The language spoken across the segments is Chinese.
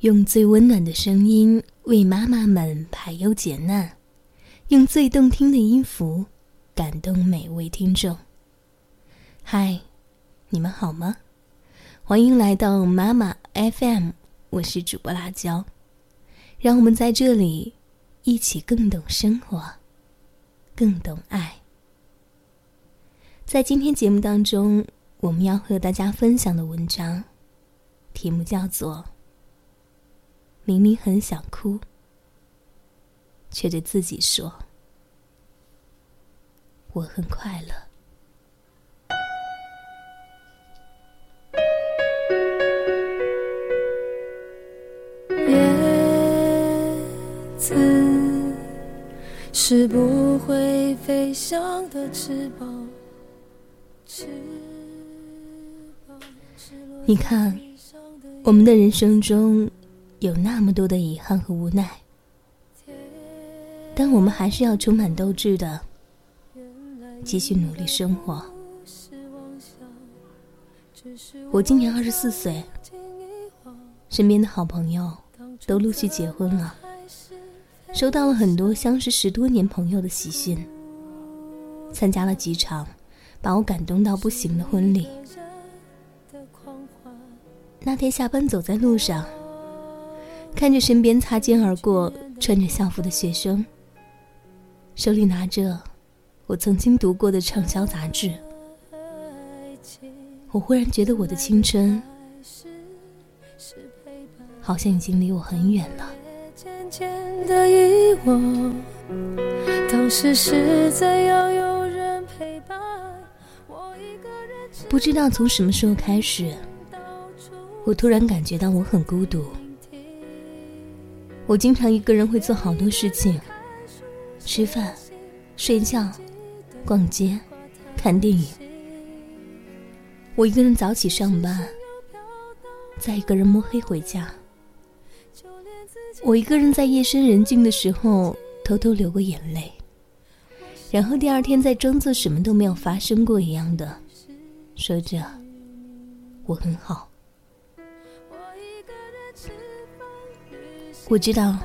用最温暖的声音为妈妈们排忧解难，用最动听的音符感动每位听众。嗨，你们好吗？欢迎来到妈妈 FM，我是主播辣椒。让我们在这里一起更懂生活，更懂爱。在今天节目当中，我们要和大家分享的文章题目叫做。明明很想哭，却对自己说：“我很快乐。”叶子是不会飞翔的翅膀，翅膀。你看，我们的人生中。有那么多的遗憾和无奈，但我们还是要充满斗志的，继续努力生活。我今年二十四岁，身边的好朋友都陆续结婚了，收到了很多相识十多年朋友的喜讯，参加了几场把我感动到不行的婚礼。那天下班走在路上。看着身边擦肩而过穿着校服的学生，手里拿着我曾经读过的畅销杂志，我忽然觉得我的青春好像已经离我很远了。不知道从什么时候开始，我突然感觉到我很孤独。我经常一个人会做好多事情，吃饭、睡觉、逛街、看电影。我一个人早起上班，再一个人摸黑回家。我一个人在夜深人静的时候偷偷流过眼泪，然后第二天再装作什么都没有发生过一样的说着我很好。我知道，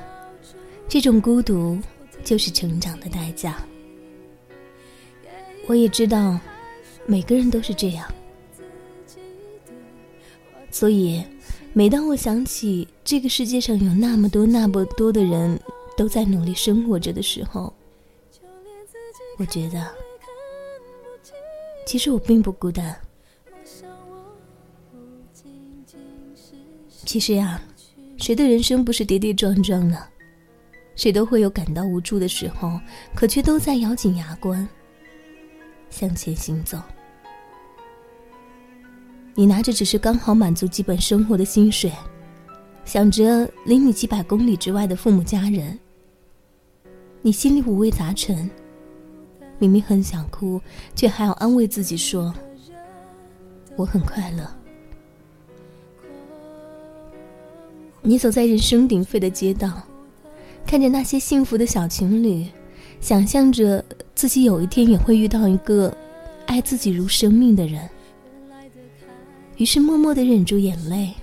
这种孤独就是成长的代价。我也知道，每个人都是这样。所以，每当我想起这个世界上有那么多、那么多的人都在努力生活着的时候，我觉得，其实我并不孤单。其实呀。谁的人生不是跌跌撞撞呢？谁都会有感到无助的时候，可却都在咬紧牙关向前行走。你拿着只是刚好满足基本生活的薪水，想着离你几百公里之外的父母家人，你心里五味杂陈。明明很想哭，却还要安慰自己说：“我很快乐。”你走在人声鼎沸的街道，看着那些幸福的小情侣，想象着自己有一天也会遇到一个爱自己如生命的人，于是默默的忍住眼泪，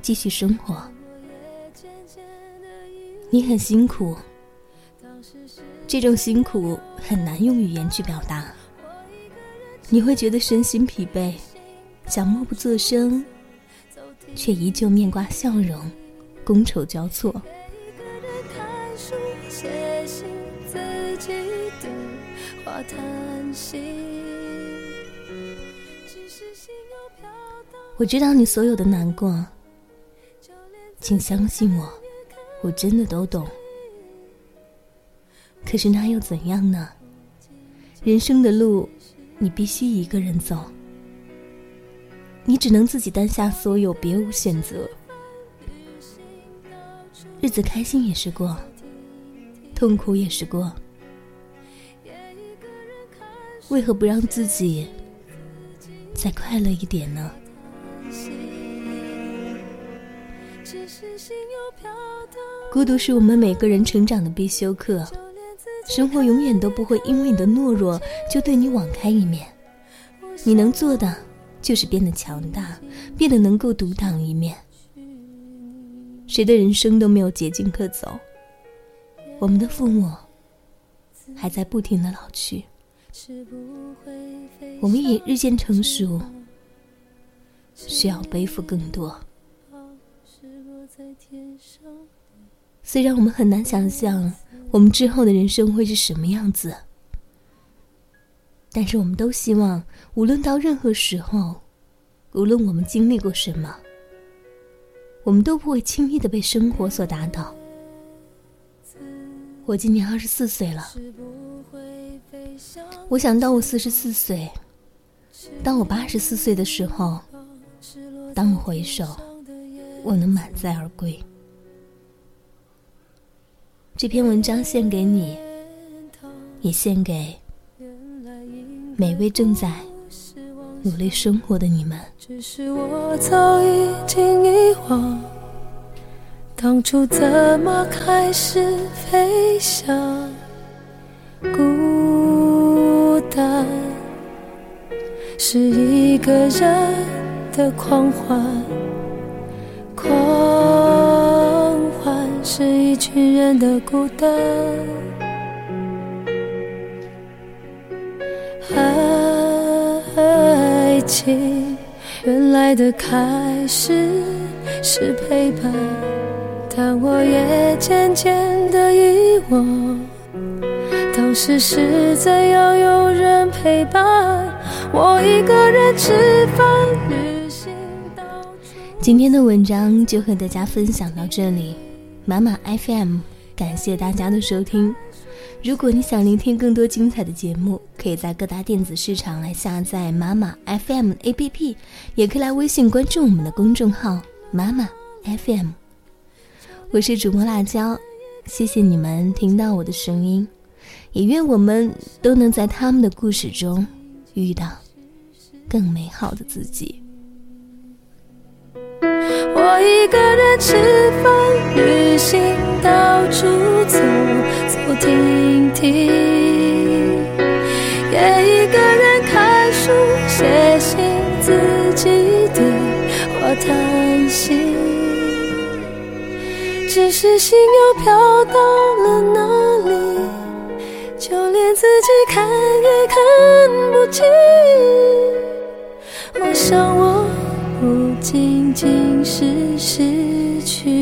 继续生活。你很辛苦，这种辛苦很难用语言去表达。你会觉得身心疲惫，想默不作声。却依旧面挂笑容，觥筹交错。我知道你所有的难过，请相信我，我真的都懂。可是那又怎样呢？人生的路，你必须一个人走。你只能自己担下所有，别无选择。日子开心也是过，痛苦也是过。为何不让自己再快乐一点呢？孤独是我们每个人成长的必修课。生活永远都不会因为你的懦弱就对你网开一面。你能做的。就是变得强大，变得能够独当一面。谁的人生都没有捷径可走。我们的父母还在不停的老去，我们也日渐成熟，需要背负更多。虽然我们很难想象我们之后的人生会是什么样子，但是我们都希望，无论到任何时候，无论我们经历过什么。我们都不会轻易的被生活所打倒。我今年二十四岁了，我想到我四十四岁，当我八十四岁的时候，当我回首，我能满载而归。这篇文章献给你，也献给每位正在。努力生活的你们只是我早已经遗忘当初怎么开始飞翔孤单是一个人的狂欢狂欢是一群人的孤单情原来的开始是陪伴，但我也渐渐的遗忘，当时是怎样有人陪伴我一个人吃饭旅行到。今天的文章就和大家分享到这里，妈妈 FM，感谢大家的收听。如果你想聆听更多精彩的节目，可以在各大电子市场来下载妈妈 FM APP，也可以来微信关注我们的公众号妈妈 FM。我是主播辣椒，谢谢你们听到我的声音，也愿我们都能在他们的故事中遇到更美好的自己。我一个人吃饭、旅行、到处走走停停，也一个人看书、写信，自己对话叹息。只是心又飘到了哪里，就连自己看也看不清。我想我。不仅仅是失去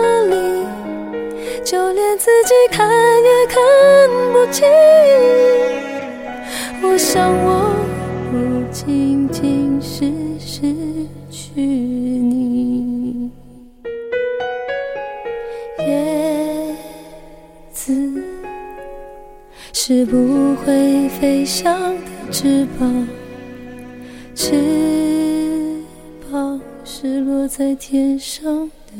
自己看也看不清。我想，我不仅仅是失去你。叶子。是不会飞翔的翅膀，翅膀。是落在天上的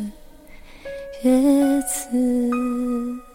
叶子。